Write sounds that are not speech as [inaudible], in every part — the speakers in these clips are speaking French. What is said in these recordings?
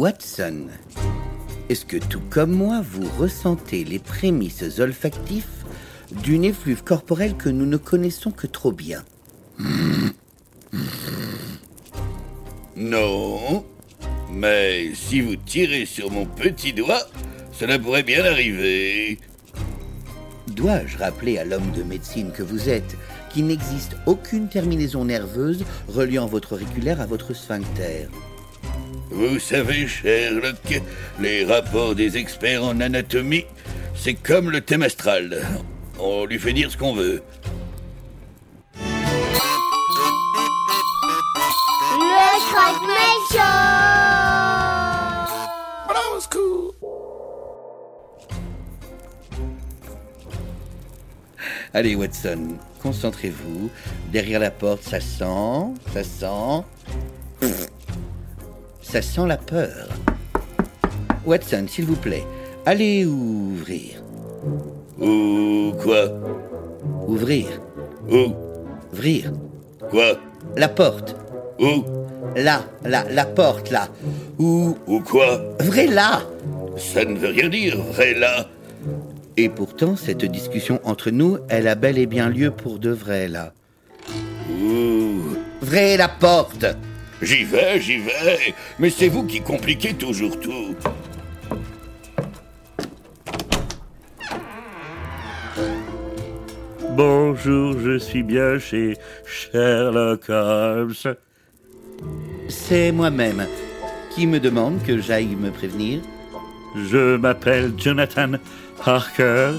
Watson, est-ce que tout comme moi, vous ressentez les prémices olfactifs d'une effluve corporelle que nous ne connaissons que trop bien? Non, mais si vous tirez sur mon petit doigt, cela pourrait bien arriver. Dois-je rappeler à l'homme de médecine que vous êtes qu'il n'existe aucune terminaison nerveuse reliant votre auriculaire à votre sphincter? Vous savez, Sherlock, les rapports des experts en anatomie, c'est comme le thème astral. On lui fait dire ce qu'on veut. Le Show Allez, Watson, concentrez-vous. Derrière la porte, ça sent, ça sent. Ça sent la peur. Watson, s'il vous plaît, allez ouvrir. Ou quoi? Ouvrir. Ou? Ouvrir. quoi? La porte. Ou? Là, là, la porte, là. Ou. Ou quoi? Ouvrez là Ça ne veut rien dire, vrai là. Et pourtant, cette discussion entre nous, elle a bel et bien lieu pour de vrai, là. Ouh. Ouvrez la porte J'y vais, j'y vais. Mais c'est vous qui compliquez toujours tout. Bonjour, je suis bien chez Sherlock Holmes. C'est moi-même. Qui me demande que j'aille me prévenir Je m'appelle Jonathan Harker.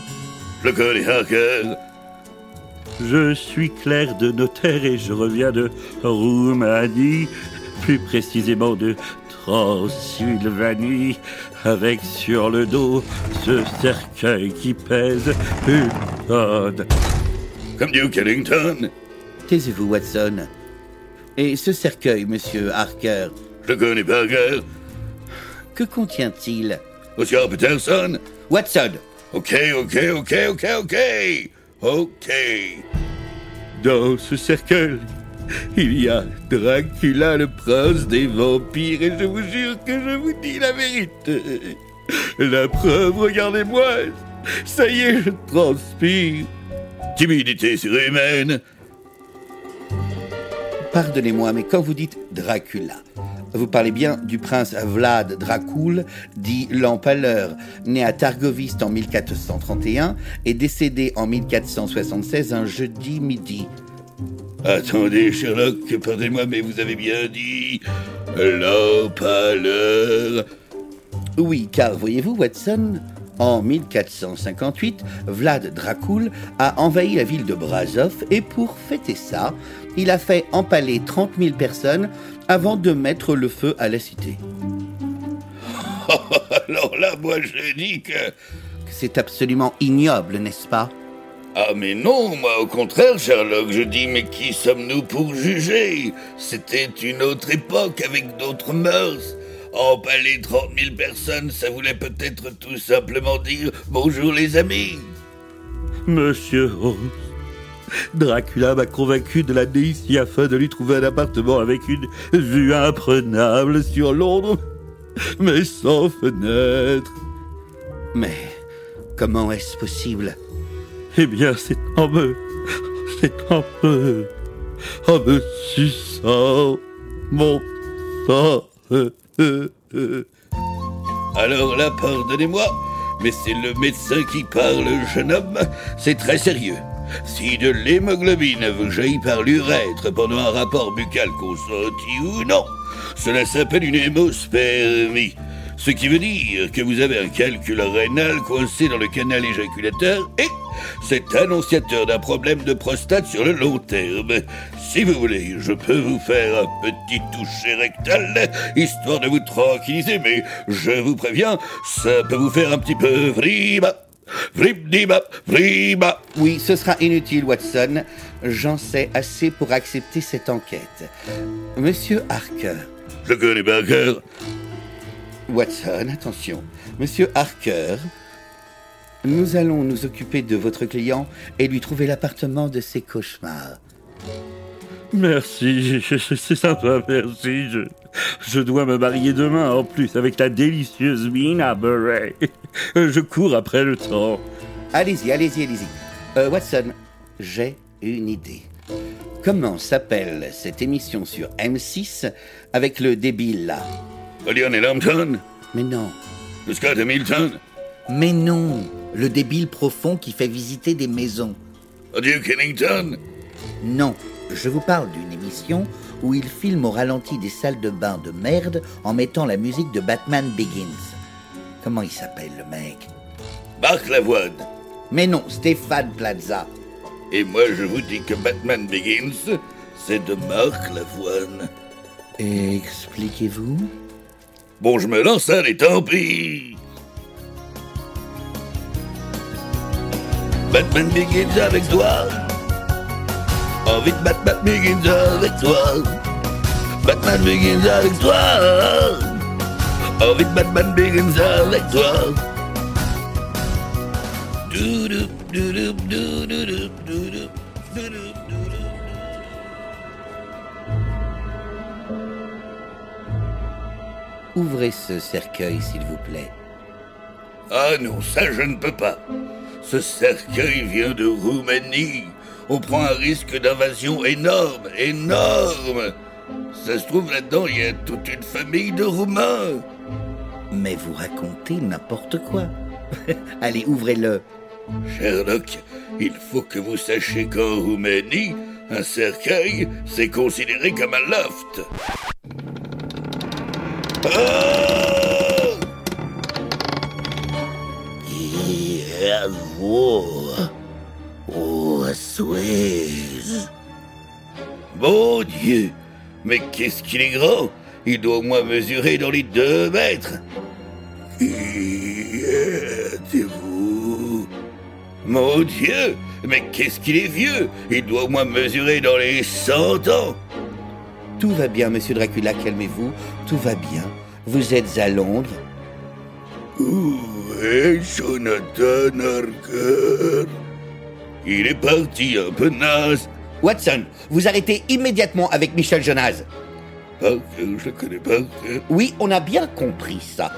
Le connais Harker. Je suis clerc de notaire et je reviens de Roumanie, plus précisément de Transylvanie, avec sur le dos ce cercueil qui pèse une tonne. Comme Duke Ellington. Taisez-vous, Watson. Et ce cercueil, monsieur Harker, Je connais pas Harker. que contient-il? Oscar Peterson. Watson Ok, ok, ok, ok, ok. Ok. Dans ce cercueil, il y a Dracula, le prince des vampires, et je vous jure que je vous dis la vérité. La preuve, regardez-moi. Ça y est, je transpire. Timidité surhumaine. Pardonnez-moi, mais quand vous dites Dracula, vous parlez bien du prince Vlad Dracul, dit l'Empaleur, né à Targoviste en 1431 et décédé en 1476 un jeudi midi. Attendez, Sherlock, pardonnez-moi, mais vous avez bien dit. L'empaleur. Oui, car voyez-vous, Watson, en 1458, Vlad Dracul a envahi la ville de Brasov et pour fêter ça, il a fait empaler 30 000 personnes avant de mettre le feu à la cité. [laughs] Alors là, moi, je dis que. C'est absolument ignoble, n'est-ce pas? Ah, mais non, moi, au contraire, Sherlock, je dis, mais qui sommes-nous pour juger? C'était une autre époque avec d'autres mœurs. Empaler 30 000 personnes, ça voulait peut-être tout simplement dire bonjour les amis. Monsieur Holmes, Dracula m'a convaincu de l'amener ici afin de lui trouver un appartement avec une vue imprenable sur Londres, mais sans fenêtre. Mais comment est-ce possible? Eh bien, c'est en me. C'est en me. En me suçant mon sang. Alors là, pardonnez-moi, mais c'est le médecin qui parle, jeune homme. C'est très sérieux. Si de l'hémoglobine vous jaillit par l'urètre pendant un rapport buccal consenti ou non, cela s'appelle une hémospermie. Ce qui veut dire que vous avez un calcul rénal coincé dans le canal éjaculateur et c'est annonciateur d'un problème de prostate sur le long terme. Si vous voulez, je peux vous faire un petit toucher rectal, histoire de vous tranquilliser, mais je vous préviens, ça peut vous faire un petit peu vriba. Oui, ce sera inutile, Watson. J'en sais assez pour accepter cette enquête. Monsieur Harker. Je connais pas cœur. Watson, attention. Monsieur Harker, nous allons nous occuper de votre client et lui trouver l'appartement de ses cauchemars. Merci, [laughs] c'est sympa, merci. Je, je dois me marier demain en plus avec la délicieuse Mina Murray. [laughs] Je cours après le temps. Allez-y, allez-y, allez-y. Euh, Watson, j'ai une idée. Comment s'appelle cette émission sur M6 avec le débile là? Lionel Hampton Mais non. Le Scott Hamilton Mais non, le débile profond qui fait visiter des maisons. Duke Ellington Non, je vous parle d'une émission où il filme au ralenti des salles de bain de merde en mettant la musique de Batman Begins. Comment il s'appelle le mec? Marc Lavoine. Mais non, Stéphane Plaza. Et moi, je vous dis que Batman Begins, c'est de Marc Lavoine. Expliquez-vous? Bon, je me lance, allez, tant pis Batman Begins avec toi Envie de Batman Begins avec toi Batman Begins avec toi Envie de Batman Begins avec toi. Ouvrez ce cercueil, s'il vous plaît. Ah non, ça je ne peux pas. Ce cercueil vient de Roumanie. On prend un risque d'invasion énorme, énorme. Ça se trouve là-dedans, il y a toute une famille de Roumains. Mais vous racontez n'importe quoi. [laughs] Allez, ouvrez-le. Sherlock, il faut que vous sachiez qu'en Roumanie, un cercueil, c'est considéré comme un loft. Ah Mon Dieu Mais qu'est-ce qu'il est grand? Il doit au moins mesurer dans les deux mètres. Qui êtes-vous Mon Dieu Mais qu'est-ce qu'il est vieux? Il doit au moins mesurer dans les cent ans. Tout va bien, monsieur Dracula, calmez-vous. Tout va bien. Vous êtes à Londres. Où est Jonathan Harker? Il est parti un peu naze. Watson, vous arrêtez immédiatement avec Michel Jonas. Harker, je le connais pas. Oui, on a bien compris ça.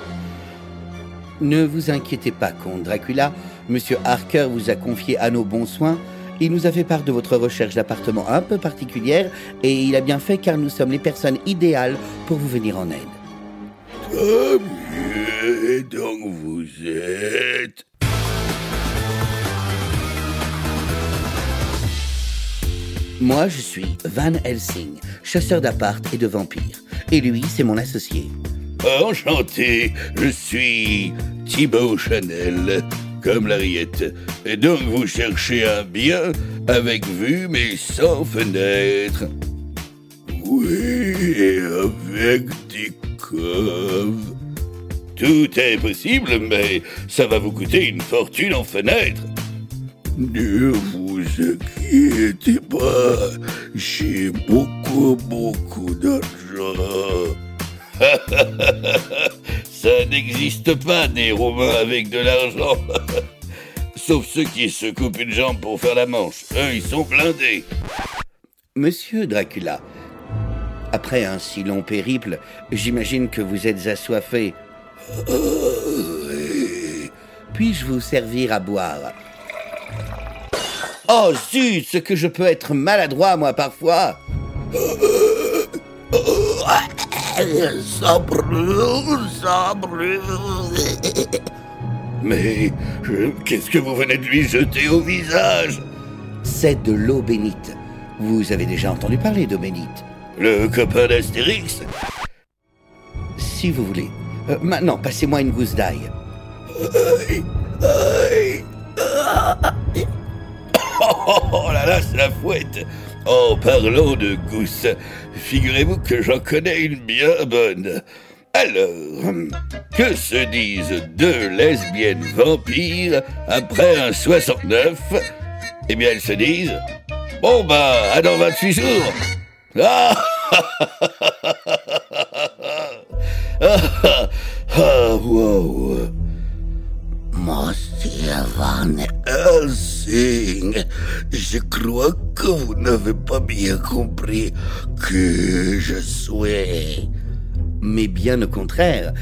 Ne vous inquiétez pas, comte Dracula. Monsieur Harker vous a confié à nos bons soins. Il nous a fait part de votre recherche d'appartement un peu particulière et il a bien fait car nous sommes les personnes idéales pour vous venir en aide. Tant mieux, donc vous êtes... Moi, je suis Van Helsing, chasseur d'appart et de vampires. Et lui, c'est mon associé. Enchanté, je suis Thibaut Chanel, comme l'Ariette. Et donc vous cherchez un bien avec vue mais sans fenêtre. Oui, avec des coves. Tout est possible, mais ça va vous coûter une fortune en fenêtre. Ne vous inquiétez pas, j'ai beaucoup, beaucoup d'argent. [laughs] Ça n'existe pas des Romains avec de l'argent. [laughs] Sauf ceux qui se coupent une jambe pour faire la manche. Eux, ils sont blindés. Monsieur Dracula, après un si long périple, j'imagine que vous êtes assoiffé. Puis-je vous servir à boire? Oh zut, ce que je peux être maladroit, moi, parfois. Ça brûle, ça brûle. Mais qu'est-ce que vous venez de lui jeter au visage? C'est de l'eau bénite. Vous avez déjà entendu parler d'eau bénite? Le copain d'Astérix? Si vous voulez. Euh, maintenant, passez-moi une gousse d'ail. Oh, oh là là, c'est la fouette. En parlant de gousse, figurez-vous que j'en connais une bien bonne. Alors, que se disent deux lesbiennes vampires après un 69 Eh bien, elles se disent Bon bah, à dans 28 jours. Ah Ah, ah, wow. Monsieur Van Helsing Je crois que vous n'avez pas bien compris que je suis. Mais bien au contraire,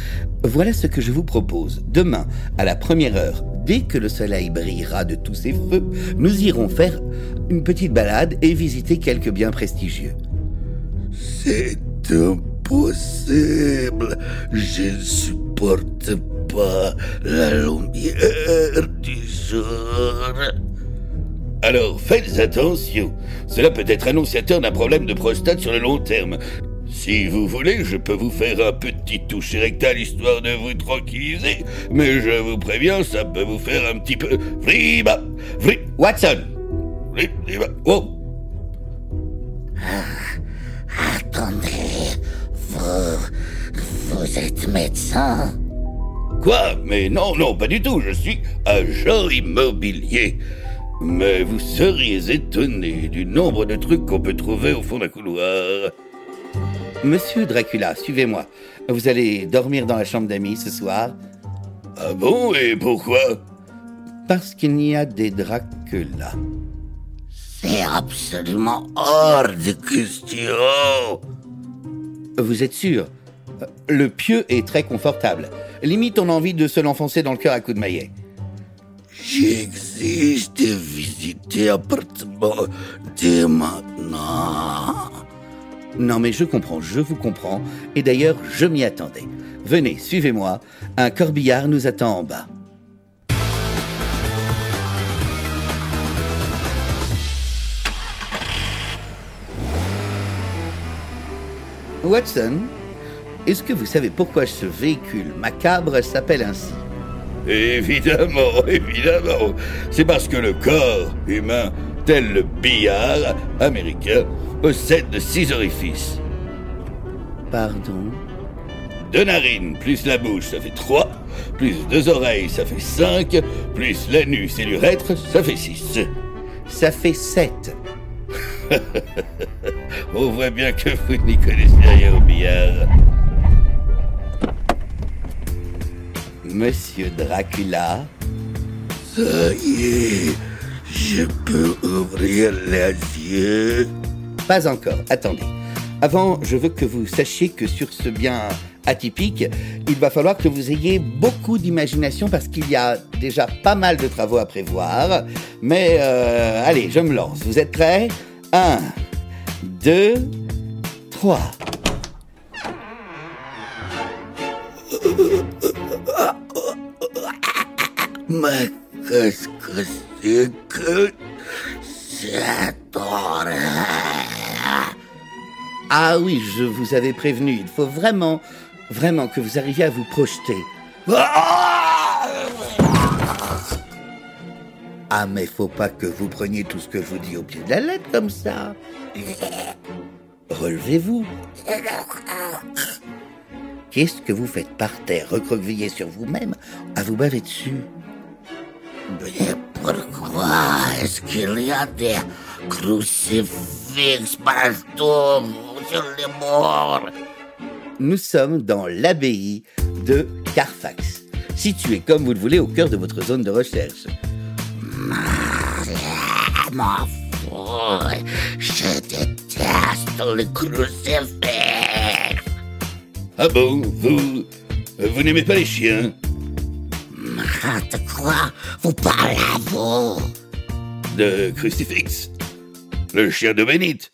voilà ce que je vous propose. Demain, à la première heure, dès que le soleil brillera de tous ses feux, nous irons faire une petite balade et visiter quelques biens prestigieux. C'est impossible. Je ne supporte pas la lumière du jour. Alors faites attention. Cela peut être annonciateur d'un problème de prostate sur le long terme. Si vous voulez, je peux vous faire un petit toucher rectal histoire de vous tranquilliser, mais je vous préviens, ça peut vous faire un petit peu... Friba Fri... Watson Friba Oh Attendez, vous. Vous êtes médecin? Quoi? Mais non, non, pas du tout, je suis agent immobilier. Mais vous seriez étonné du nombre de trucs qu'on peut trouver au fond d'un couloir. Monsieur Dracula, suivez-moi. Vous allez dormir dans la chambre d'amis ce soir Ah bon Et pourquoi? Parce qu'il n'y a des Dracula. C'est absolument hors de question. Vous êtes sûr? Le pieu est très confortable. Limite, on a envie de se l'enfoncer dans le cœur à coups de maillet. J'existe de visiter appartement dès maintenant. Non mais je comprends, je vous comprends. Et d'ailleurs, je m'y attendais. Venez, suivez-moi. Un corbillard nous attend en bas. Watson, est-ce que vous savez pourquoi ce véhicule macabre s'appelle ainsi? Évidemment, [laughs] évidemment. C'est parce que le corps humain, tel le billard américain, possède six orifices. Pardon? Deux narines plus la bouche, ça fait trois. Plus deux oreilles, ça fait cinq. Plus l'anus et l'urètre, ça fait six. Ça fait sept. [laughs] On voit bien que vous n'y connaissez rien au billard. Monsieur Dracula, Ça y est, je peux ouvrir les yeux. pas encore. Attendez. Avant, je veux que vous sachiez que sur ce bien atypique, il va falloir que vous ayez beaucoup d'imagination parce qu'il y a déjà pas mal de travaux à prévoir. Mais euh, allez, je me lance. Vous êtes prêts? Un, deux, trois. [laughs] Mais qu'est-ce que c'est que Ah oui, je vous avais prévenu. Il faut vraiment, vraiment que vous arriviez à vous projeter. Ah, mais faut pas que vous preniez tout ce que je vous dis au pied de la lettre comme ça. Relevez-vous. Qu'est-ce que vous faites par terre, recroquevillé sur vous-même, à vous baver dessus? Mais pourquoi est-ce qu'il y a des crucifix partout sur les morts Nous sommes dans l'abbaye de Carfax, située comme vous le voulez au cœur de votre zone de recherche. M'en fous, je déteste les crucifix. Ah bon Vous. Vous n'aimez pas les chiens? De quoi. Vous parlez à vous. De crucifix Le chien de Bénite.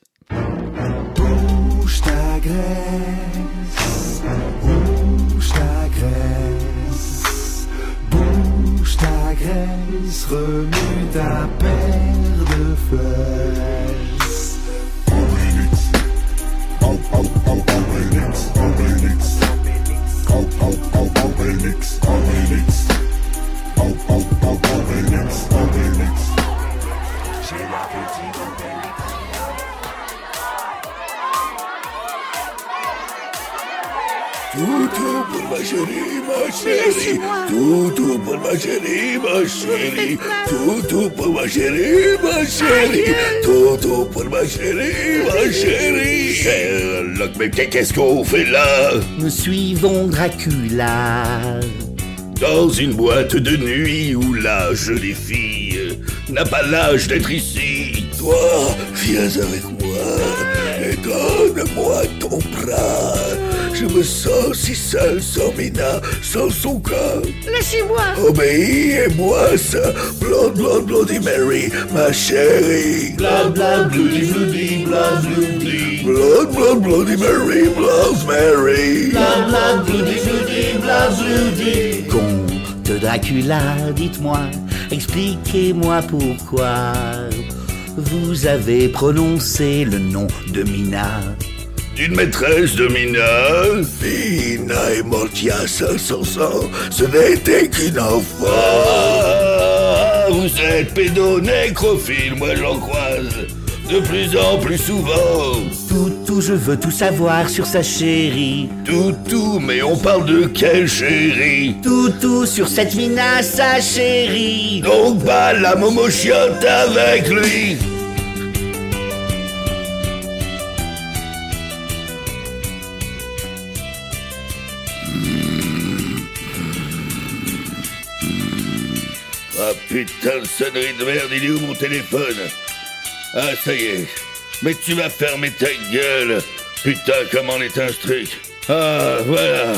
Bouge ta graisse, bouge ta graisse, bouge ta graisse, remue ta paire de fesses. Obélix, Obélix, Obélix, Obélix, Obélix, Toutou pour ma chérie, ma chérie. Toutou pour ma chérie, ma chérie. Toutou pour ma chérie, ma chérie. Toutou pour ma chérie, ma chérie. Sherlock, mais qu'est-ce qu'on fait là Nous suivons Dracula. Dans une boîte de nuit où la jolie fille n'a pas l'âge d'être ici. Toi, viens avec moi et donne-moi ton bras. Je me sens si seul sans Mina, sans son corps. Lâchez-moi Obéis et bois ça. Blood, blood, bloody Mary, ma chérie. Bla bla bloody bloody bla bloody. Blood, blood, bloody Mary, blood Mary. Bla bla bloody bloody bla bloody. Comte Dracula, dites-moi, expliquez-moi pourquoi vous avez prononcé le nom de Mina. D'une maîtresse de Mina. Mina est morte il y a 500 ans. Ce n'était qu'une enfant. Ah, vous êtes pédonécrophile, moi j'en croise. De plus en plus souvent. Tout, tout, je veux tout savoir sur sa chérie. Tout, tout, mais on parle de quelle chérie? Tout, tout sur cette Mina, sa chérie. Donc pas la momo chiotte avec lui putain de sonnerie de merde, il est où mon téléphone Ah ça y est. Mais tu vas fermer ta gueule. Putain, comment on est un truc Ah, voilà.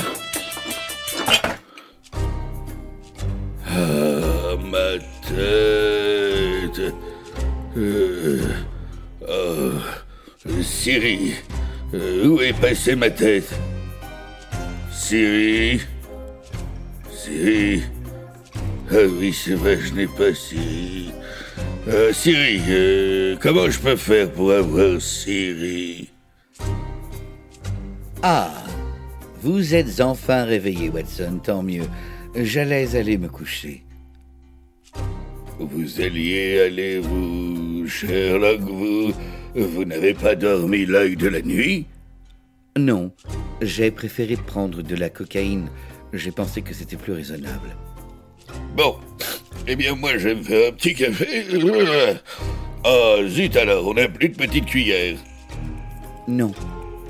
Ah, ma tête. Euh, Oh, Siri, euh, où est passée ma tête? Siri? Siri? Ah oui, c'est vrai, je n'ai pas Siri. Euh, Siri, euh, comment je peux faire pour avoir Siri? Ah, vous êtes enfin réveillé, Watson, tant mieux. J'allais aller me coucher. Vous alliez aller, vous, Sherlock, vous... Vous n'avez pas dormi l'œil de la nuit? Non, j'ai préféré prendre de la cocaïne. J'ai pensé que c'était plus raisonnable. Bon, eh bien moi je vais me faire un petit café. [laughs] Ah zut alors, on n'a plus de petites cuillères. Non,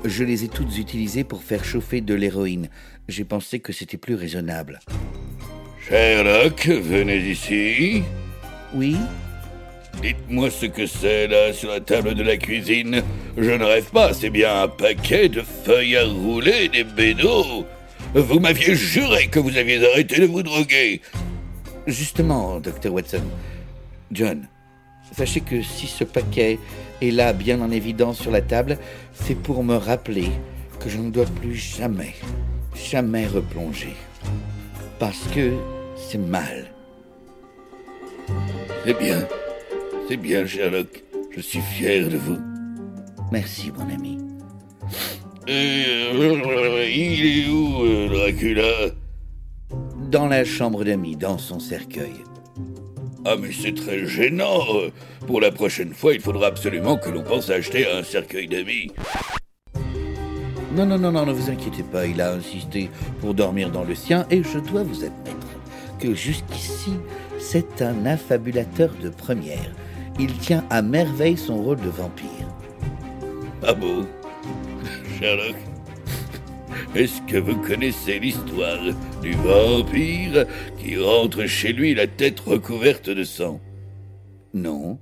je les ai toutes utilisées pour faire chauffer de l'héroïne. J'ai pensé que c'était plus raisonnable. Sherlock, venez ici. Oui? Dites-moi ce que c'est là sur la table de la cuisine. Je ne rêve pas, c'est bien un paquet de feuilles à rouler, des bédos. Vous m'aviez juré que vous aviez arrêté de vous droguer. Justement, Dr. Watson. John, sachez que si ce paquet est là bien en évidence sur la table, c'est pour me rappeler que je ne dois plus jamais, jamais replonger. Parce que c'est mal. C'est bien. C'est bien, Sherlock. Je suis fier de vous. Merci, mon ami. Euh, il est où, euh, Dracula? Dans la chambre d'amis, dans son cercueil. Ah, mais c'est très gênant. Pour la prochaine fois, il faudra absolument que l'on pense à acheter un cercueil d'amis. Non, non, non, non, ne vous inquiétez pas, il a insisté pour dormir dans le sien et je dois vous admettre que jusqu'ici, c'est un affabulateur de première. Il tient à merveille son rôle de vampire. Ah bon? Sherlock? Est-ce que vous connaissez l'histoire du vampire qui rentre chez lui la tête recouverte de sang? Non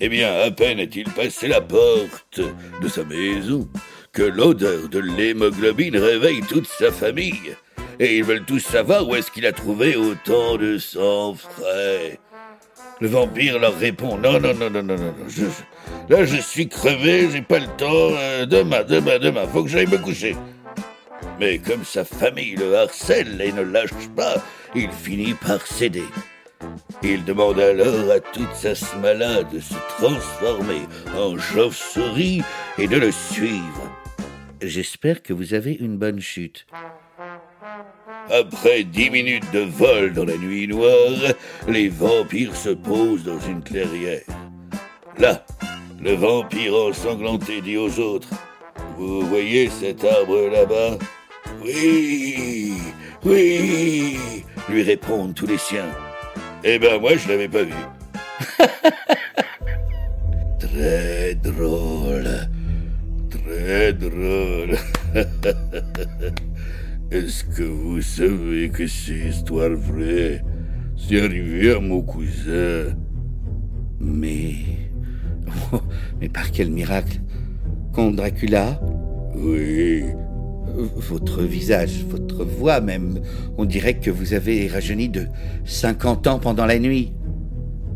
Eh bien, à peine a-t-il passé la porte de sa maison que l'odeur de l'hémoglobine réveille toute sa famille. Et ils veulent tous savoir où est-ce qu'il a trouvé autant de sang frais. Le vampire leur répond Non, non, non, non, non, non, non. je- là je suis crevé, j'ai pas le temps. euh, demain, demain, demain, faut que j'aille me coucher. Mais comme sa famille le harcèle et ne lâche pas, il finit par céder. Il demande alors à toute sa smala de se transformer en chauve-souris et de le suivre. J'espère que vous avez une bonne chute. Après dix minutes de vol dans la nuit noire, les vampires se posent dans une clairière. Là, le vampire ensanglanté dit aux autres Vous voyez cet arbre là-bas? Oui, oui, lui répondent tous les siens. Eh ben, moi, je l'avais pas vu. [laughs] très drôle, très drôle. [laughs] Est-ce que vous savez que c'est histoire vraie C'est arrivé à mon cousin. Mais. Oh, mais par quel miracle? Comte Dracula? Oui. Votre visage, votre voix même, on dirait que vous avez rajeuni de 50 ans pendant la nuit.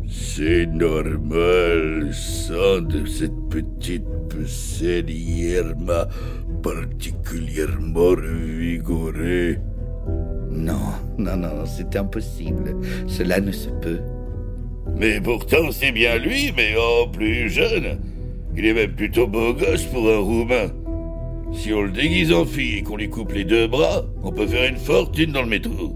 C'est normal, sang de cette petite pucelle hier m'a particulièrement revigoré. Non, non, non, c'est impossible. Cela ne se peut. Mais pourtant, c'est bien lui, mais en plus jeune. Il est même plutôt beau gosse pour un Roumain. Si on le déguise en fille et qu'on lui coupe les deux bras, on peut faire une fortune dans le métro.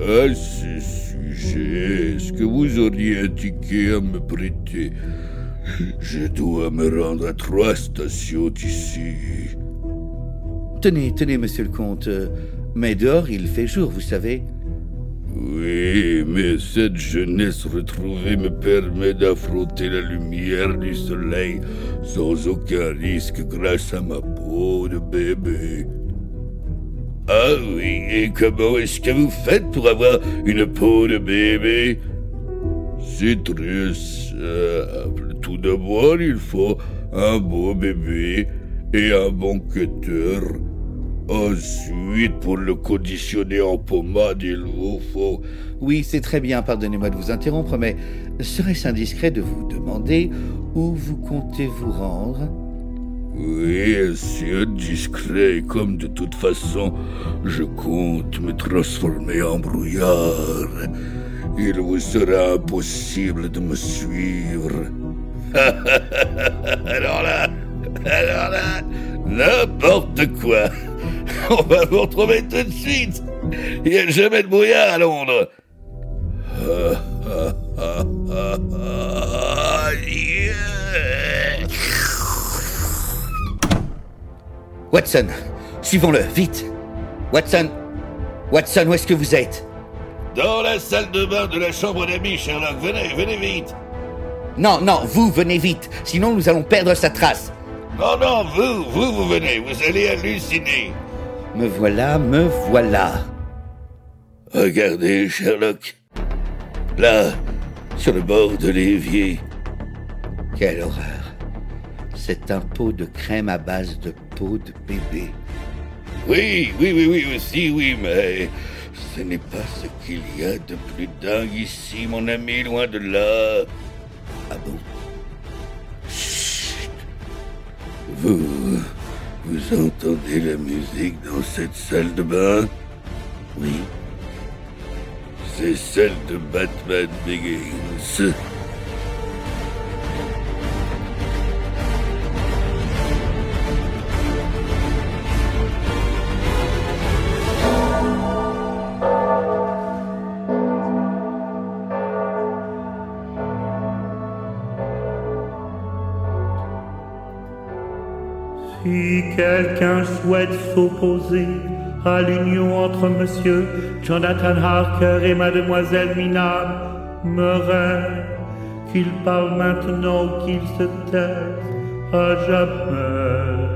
À ce sujet, est-ce que vous auriez un ticket à me prêter? Je dois me rendre à trois stations d'ici. Tenez, tenez, monsieur le comte. Mais dehors, il fait jour, vous savez. Oui, mais cette jeunesse retrouvée me permet d'affronter la lumière du soleil sans aucun risque grâce à ma peau de bébé. Ah oui, et comment est-ce que vous faites pour avoir une peau de bébé? C'est très simple. Tout d'abord, il faut un beau bébé et un bon cutter. Ensuite, pour le conditionner en pommade, il vous faut... Oui, c'est très bien, pardonnez-moi de vous interrompre, mais serait-ce indiscret de vous demander où vous comptez vous rendre? Oui, c'est indiscret, comme de toute façon, je compte me transformer en brouillard. Il vous sera impossible de me suivre. [laughs] alors là, alors là, n'importe quoi. [laughs] On va vous retrouver tout de suite. Il n'y a jamais de brouillard à Londres. [laughs] Watson, suivons-le, vite. Watson, Watson, où est-ce que vous êtes? Dans la salle de bain de la chambre d'amis, Sherlock. Venez, venez vite. Non, non, vous venez vite, sinon nous allons perdre sa trace. Non, non, vous, vous, vous venez, vous allez halluciner. Me voilà, me voilà. Regardez, Sherlock. Là, sur le bord de l'évier. Quelle horreur. C'est un pot de crème à base de peau de bébé. Oui, oui, oui, oui, aussi, oui, mais ce n'est pas ce qu'il y a de plus dingue ici, mon ami, loin de là. Ah bon Chut. Vous, vous entendez la musique dans cette salle de bain Oui. C'est celle de Batman Begins. Souhaite s'opposer à l'union entre Monsieur Jonathan Harker et Mademoiselle Mina Murray, qu'il parle maintenant ou qu'il se taise à jamais.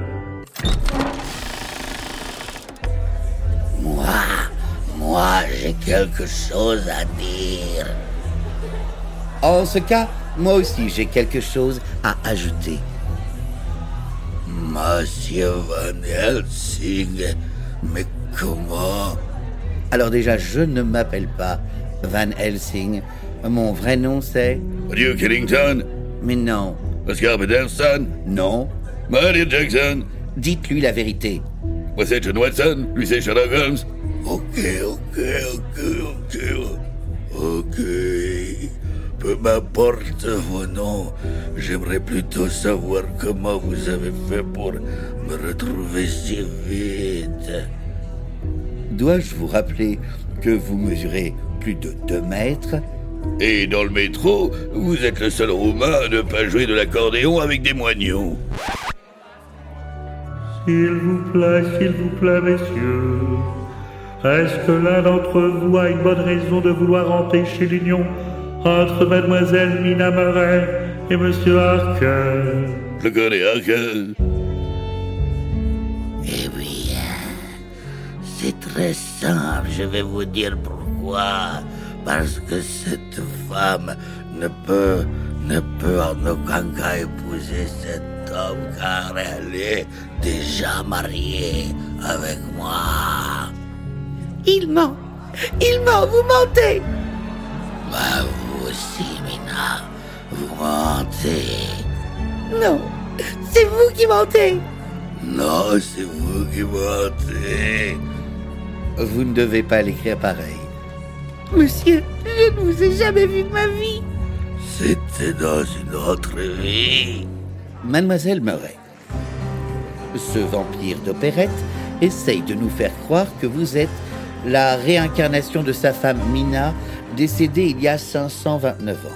Moi, moi, j'ai quelque chose à dire. En ce cas, moi aussi j'ai quelque chose à ajouter. Monsieur Van Helsing, mais comment? Alors déjà, je ne m'appelle pas Van Helsing. Mon vrai nom c'est... Duke Ellington Mais non, Oscar Peterson non. Maria Jackson Dites-lui la vérité. Moi c'est John Watson, lui c'est Sherlock Holmes. Ok, ok, ok, ok. Ok. M'importe vos noms. J'aimerais plutôt savoir comment vous avez fait pour me retrouver si vite. Dois-je vous rappeler que vous mesurez plus de 2 mètres? Et dans le métro, vous êtes le seul Roumain à ne pas jouer de l'accordéon avec des moignons. S'il vous plaît, s'il vous plaît, messieurs, est-ce que l'un d'entre vous a une bonne raison de vouloir empêcher l'union entre Mademoiselle Mina Murray et Monsieur Harker Je le connais, Harker. Eh bien, c'est très simple, je vais vous dire pourquoi. parce que cette femme ne peut, ne peut en aucun cas épouser cet homme car elle est déjà mariée avec moi. Il ment Il ment, vous mentez Bah vous aussi, Mina, vous mentez. Non, c'est vous qui mentez Non, c'est vous qui mentez. Vous ne devez pas l'écrire pareil. Monsieur, je ne vous ai jamais vu de ma vie C'était dans une autre vie. Mademoiselle Murray. Ce vampire d'opérette essaye de nous faire croire que vous êtes la réincarnation de sa femme Mina, décédée il y a 529 ans.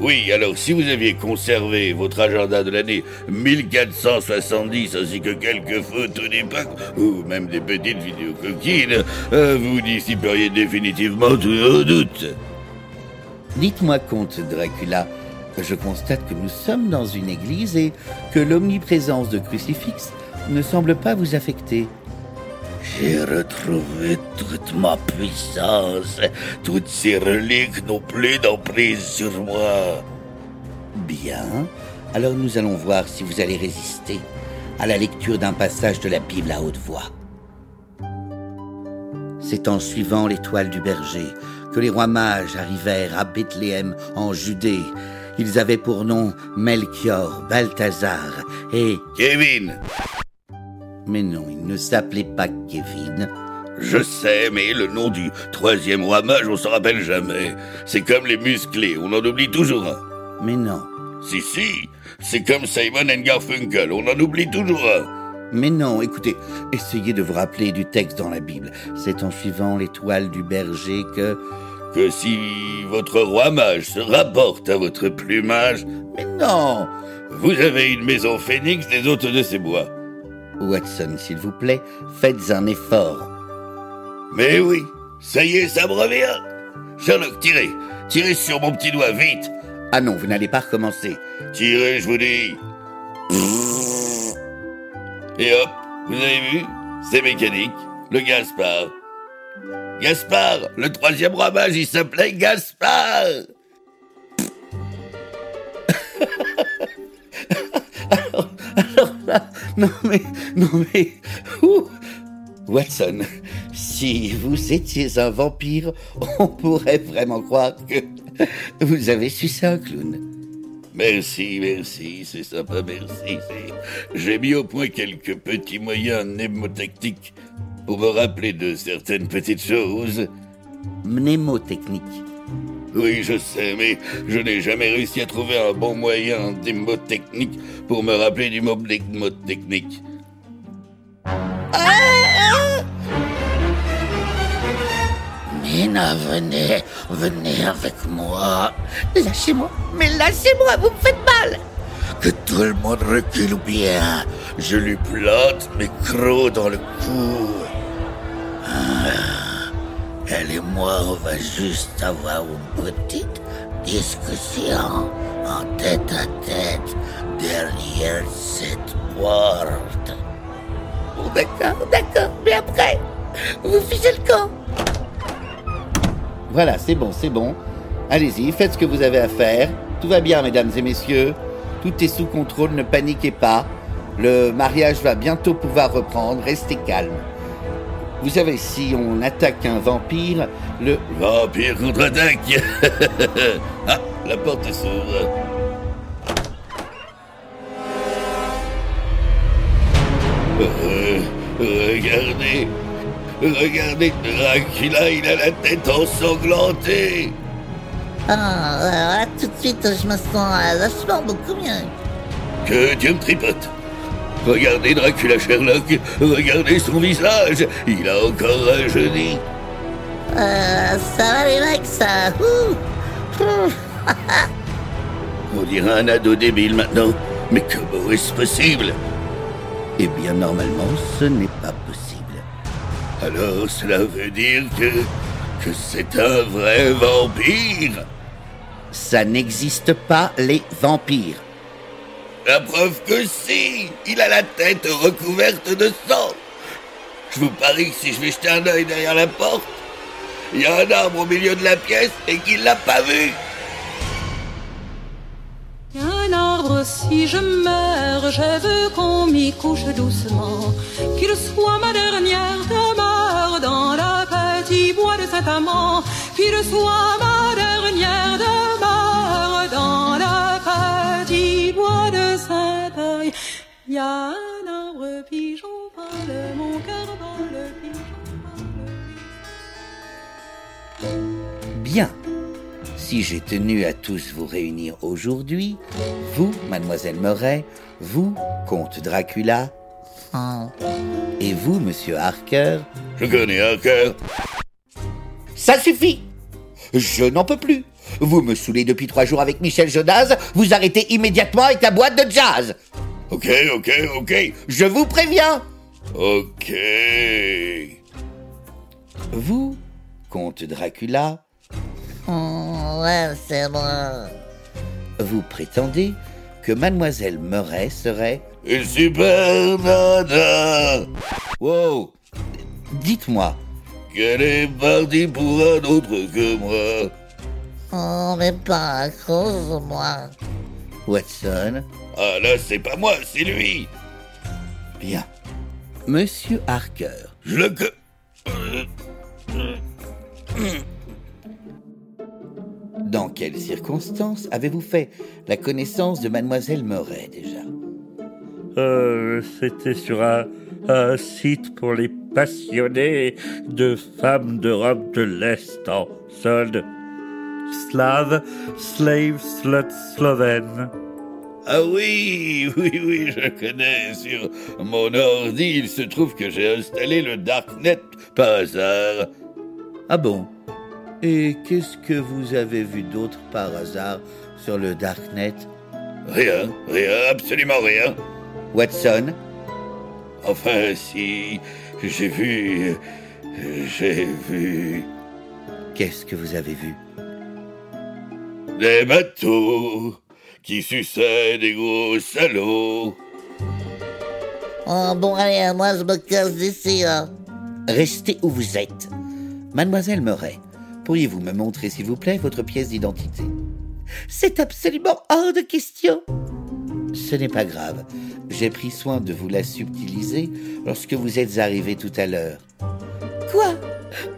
Oui, alors si vous aviez conservé votre agenda de l'année 1470 ainsi que quelques photos d'époque, ou même des petites vidéos coquines, euh, vous dissiperiez définitivement tous nos doutes. Dites-moi, comte Dracula, je constate que nous sommes dans une église et que l'omniprésence de crucifix ne semble pas vous affecter. J'ai retrouvé toute ma puissance. Toutes ces reliques n'ont plus d'emprise sur moi. Bien, alors nous allons voir si vous allez résister à la lecture d'un passage de la Bible à haute voix. C'est en suivant l'étoile du berger que les rois mages arrivèrent à Bethléem en Judée. Ils avaient pour nom Melchior, Balthazar et... Kevin Mais non, il ne s'appelait pas Kevin. Je sais, mais le nom du troisième roi mage, on s'en rappelle jamais. C'est comme les musclés, on en oublie toujours un. Mais non. Si, si, c'est comme Simon and Garfunkel, on en oublie toujours un. Mais non, écoutez, essayez de vous rappeler du texte dans la Bible. C'est en suivant l'étoile du berger que... Que si votre roi mage se rapporte à votre plumage, Mais non vous avez une maison phénix des hôtes de ces bois. Watson, s'il vous plaît, faites un effort. Mais oui, ça y est, ça me revient. Sherlock, tirez, tirez sur mon petit doigt, vite. Ah non, vous n'allez pas recommencer. Tirez, je vous dis. Et hop, vous avez vu C'est mécanique. Le Gaspard. Gaspard, le troisième roi mage, il s'appelait Gaspard. Alors [laughs] là, non mais, non mais, ouh. Watson, si vous étiez un vampire, on pourrait vraiment croire que vous avez sucé un clown. Merci, merci, c'est sympa, merci. J'ai mis au point quelques petits moyens mnémotechniques pour me rappeler de certaines petites choses. Mnémotechnique. Oui, je sais, mais je n'ai jamais réussi à trouver un bon moyen mnémotechnique pour me rappeler du mot mnémotechnique. Mina, venez, venez avec moi. Lâchez-moi Mais lâchez-moi, vous me faites mal Que tout le monde recule bien. Je lui plante mes crocs dans le cou. Elle et moi, on va juste avoir une petite discussion en tête à tête derrière cette porte. Bon, d'accord, d'accord, mais après, vous fichez le camp Voilà, c'est bon, c'est bon. Allez-y, faites ce que vous avez à faire. Tout va bien, mesdames et messieurs. Tout est sous contrôle, ne paniquez pas. Le mariage va bientôt pouvoir reprendre, restez calme. Vous savez, si on attaque un vampire, le... Vampire contre-attaque [laughs] Ah, la porte s'ouvre. Euh, regardez, regardez Dracula, il a la tête ensanglantée. Ah, euh, là, tout de suite, je me sens euh, vachement beaucoup mieux. Que Dieu me tripote. Regardez Dracula Sherlock, regardez son visage, il a encore rajeuni. Euh, ça va les mecs, ça. [laughs] On dirait un ado débile maintenant. Mais comment est-ce possible? Eh bien, normalement, ce n'est pas possible. Alors cela veut dire que. que c'est un vrai vampire Ça n'existe pas, les vampires. La preuve que si Il a la tête recouverte de sang. Je vous parie que si je vais jeter un œil derrière la porte, Il y a un arbre au milieu de la pièce et qu'il l'a pas vu. Un arbre, si je meurs, je veux qu'on m'y couche doucement, qu'il soit ma dernière demeure dans le petit bois de cet amant, qu'il soit ma dernière y a un arbre pigeon, mon cœur pigeon vole. Bien. Si j'ai tenu à tous vous réunir aujourd'hui, vous, mademoiselle Murray, vous, comte Dracula, et vous, monsieur Harker, Je connais un cœur. Ça suffit Je n'en peux plus Vous me saoulez depuis trois jours avec Michel Jonas, vous arrêtez immédiatement avec ta boîte de jazz Ok, ok, ok. Je vous préviens Ok. vous, comte Dracula, Ouais, c'est moi. vous prétendez que mademoiselle Murray serait... Une super nana. Wow. Dites-moi, Qu'elle est partie pour un autre que moi. Oh, mais pas à cause de moi. Watson, Ah là, c'est pas moi, c'est lui. bien. Monsieur Harker, Je le que... dans quelles circonstances avez-vous fait la connaissance de mademoiselle Murray déjà? Euh, c'était sur un, un site pour les passionnés de femmes d'Europe de l'Est en solde. Slave, slave, slut, slovène. Ah oui, [laughs] oui, oui, je connais. Sur mon ordi, il se trouve que j'ai installé le Darknet par hasard. Ah bon? Et qu'est-ce que vous avez vu d'autre par hasard sur le Darknet? Rien, rien, absolument rien. Watson? Enfin, si, j'ai vu... J'ai vu... Qu'est-ce que vous avez vu? Des bateaux qui suçaient des gros salauds. Oh, bon, allez, moi, je me casse d'ici, là. Restez où vous êtes. Mademoiselle Murray, pourriez-vous me montrer, s'il vous plaît, votre pièce d'identité? C'est absolument hors de question Ce n'est pas grave. J'ai pris soin de vous la subtiliser lorsque vous êtes arrivé tout à l'heure. Quoi?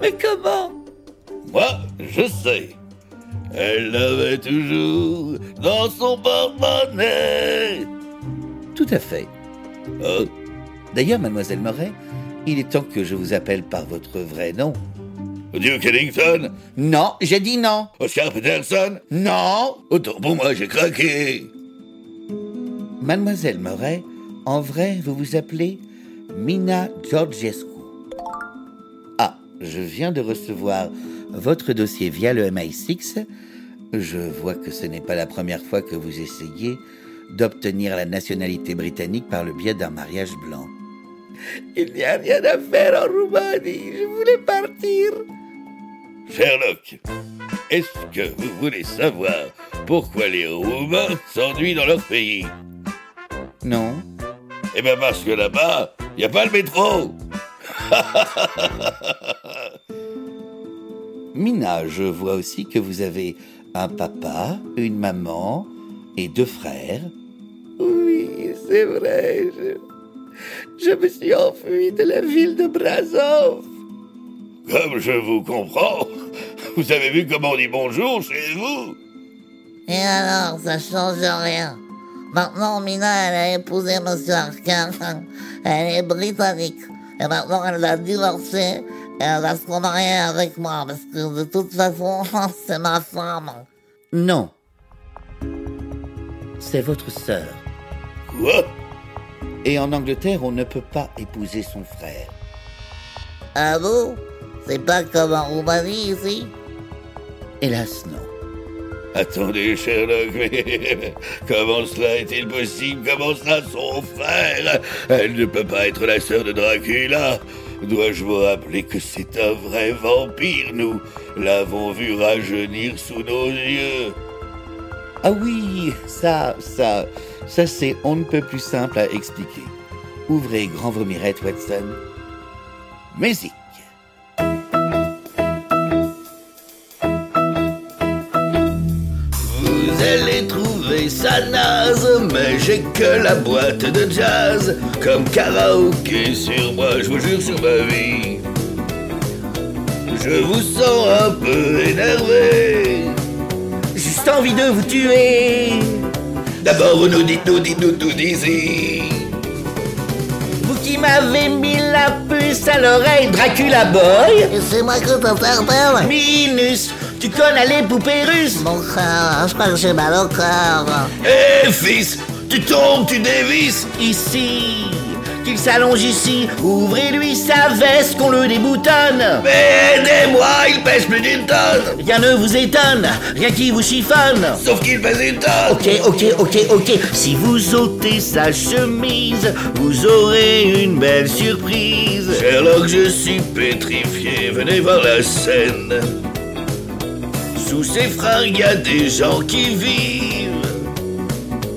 Mais comment? Moi, je sais. Elle l'avait toujours dans son porte-monnaie. Tout à fait. Oh, D'ailleurs, mademoiselle Murray, il est temps que je vous appelle par votre vrai nom. Duke Ellington Non, j'ai dit non Oscar Peterson Non Autant pour moi, j'ai craqué. Mademoiselle Murray, en vrai, vous vous appelez Mina Georgescu. Ah, je viens de recevoir votre dossier via le MI6. Je vois que ce n'est pas la première fois que vous essayez d'obtenir la nationalité britannique par le biais d'un mariage blanc. Il n'y a rien à faire en Roumanie, je voulais partir Sherlock, est-ce que vous voulez savoir pourquoi les Roumains s'ennuient dans leur pays? Non Eh bien parce que là-bas, il n'y a pas le métro. [laughs] Mina, je vois aussi que vous avez un papa, une maman et deux frères. Oui, c'est vrai, je... Je me suis enfui de la ville de Brasov Comme je vous comprends, vous avez vu comment on dit bonjour chez vous Et alors, ça change rien. Maintenant, Mina, elle a épousé Monsieur Arkin. Elle est britannique. Et maintenant, elle va divorcer. Elle va se remarier avec moi. Parce que de toute façon, [laughs] c'est ma femme. Non. C'est votre sœur. Quoi? Et en Angleterre, on ne peut pas épouser son frère. Ah bon? C'est pas comme en Roumanie ici? Hélas, non. Attendez, Sherlock, mais [laughs] comment cela est-il possible? Comment cela son frère? Elle ne peut pas être la sœur de Dracula. Dois-je vous rappeler que c'est un vrai vampire Nous? L'avons vu rajeunir sous nos yeux. Ah oui, ça, ça, ça c'est on ne peut plus simple à expliquer. Ouvrez grand vos mirettes, Watson. Musique. Ça naze, mais j'ai que la boîte de jazz, comme karaoké sur moi, je vous jure sur ma vie. Je vous sens un peu énervé. Juste envie de vous tuer. D'abord, vous nous dites, nous dites, nous tout d'ici. Vous qui m'avez mis la puce à l'oreille, Dracula Boy. Et c'est moi que t'interpelle Minus, tu connais les poupées russes? Mon cœur, je crois que j'ai mal au cœur. Hé fils, tu tombes, tu dévisses. Ici, qu'il s'allonge ici, ouvrez-lui sa veste qu'on le déboutonne. Mais aidez-moi, il pèse plus d'une tonne. Rien ne vous étonne, rien qui vous chiffonne. Sauf qu'il pèse une tonne. Ok, ok, ok, ok. Si vous ôtez sa chemise, vous aurez une belle surprise. Sherlock, je suis pétrifié, venez voir la scène. Sous ses fringues, y a des gens qui vivent,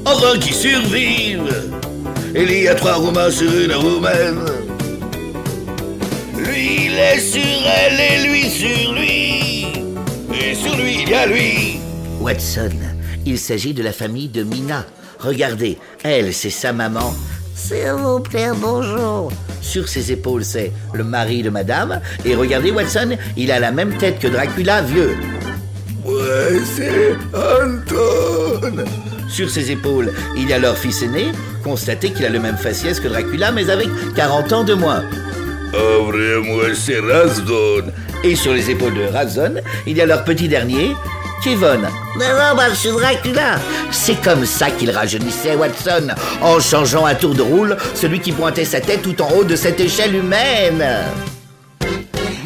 enfin qui survivent. Il y a trois Roumains sur une Roumaine. Lui, il est sur elle et lui sur lui. Et sur lui, il y a lui. Watson, il s'agit de la famille de Mina. Regardez, elle, c'est sa maman. S'il vous plaît, bonjour. Sur ses épaules, c'est le mari de madame. Et regardez, Watson, il a la même tête que Dracula vieux. C'est Anton. Sur ses épaules, il y a leur fils aîné. Constatez qu'il a le même faciès que Dracula, mais avec 40 ans de moins. Oh, vraiment, c'est Rasdon. Et sur les épaules de Razon, il y a leur petit dernier, Kevin. Mais non, moi, je suis Dracula. C'est comme ça qu'il rajeunissait Watson, en changeant à tour de rôle celui qui pointait sa tête tout en haut de cette échelle humaine.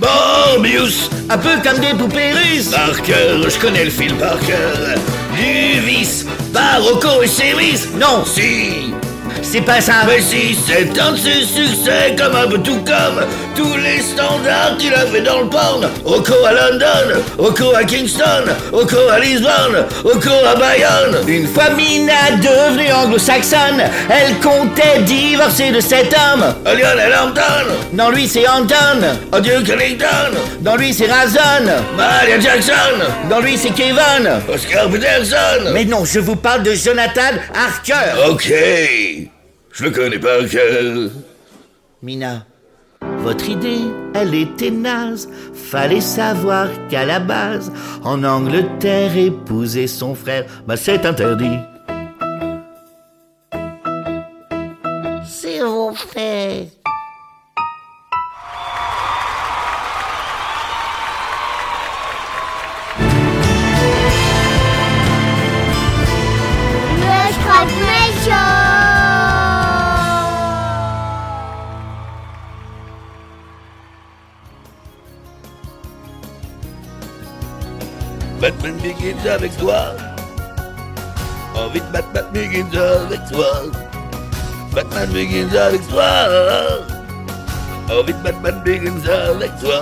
Morbius. Un peu comme des poupées russes. Par cœur, je connais le film par cœur. Du vice, par Rocco et vices. Non, Si, c'est pas ça. mais si, c'est un de ses succès, comme un peu tout comme tous les standards qu'il a fait dans le porn. Rocco à London, Rocco à Kingston, Rocco à Lisbonne, Rocco à Bayonne. Une fois Mina devenue anglo-saxonne, elle comptait divorcer de cet homme. À Lionel Hampton, Dans lui, c'est Anton. à Duke Ellington, Dans lui, c'est Razon. Maria Jackson, Dans lui, c'est Kevin. Oscar Peterson. Mais non, je vous parle de Jonathan Harker. Ok, je le connais par cœur. Mina, votre idée, elle était naze. Fallait savoir qu'à la base, en Angleterre, épouser son frère, bah c'est interdit. S'il vous plaît. Begins avec toi. Envie de Batman Begins avec toi. Batman Begins avec toi. Envie de Batman Begins avec toi.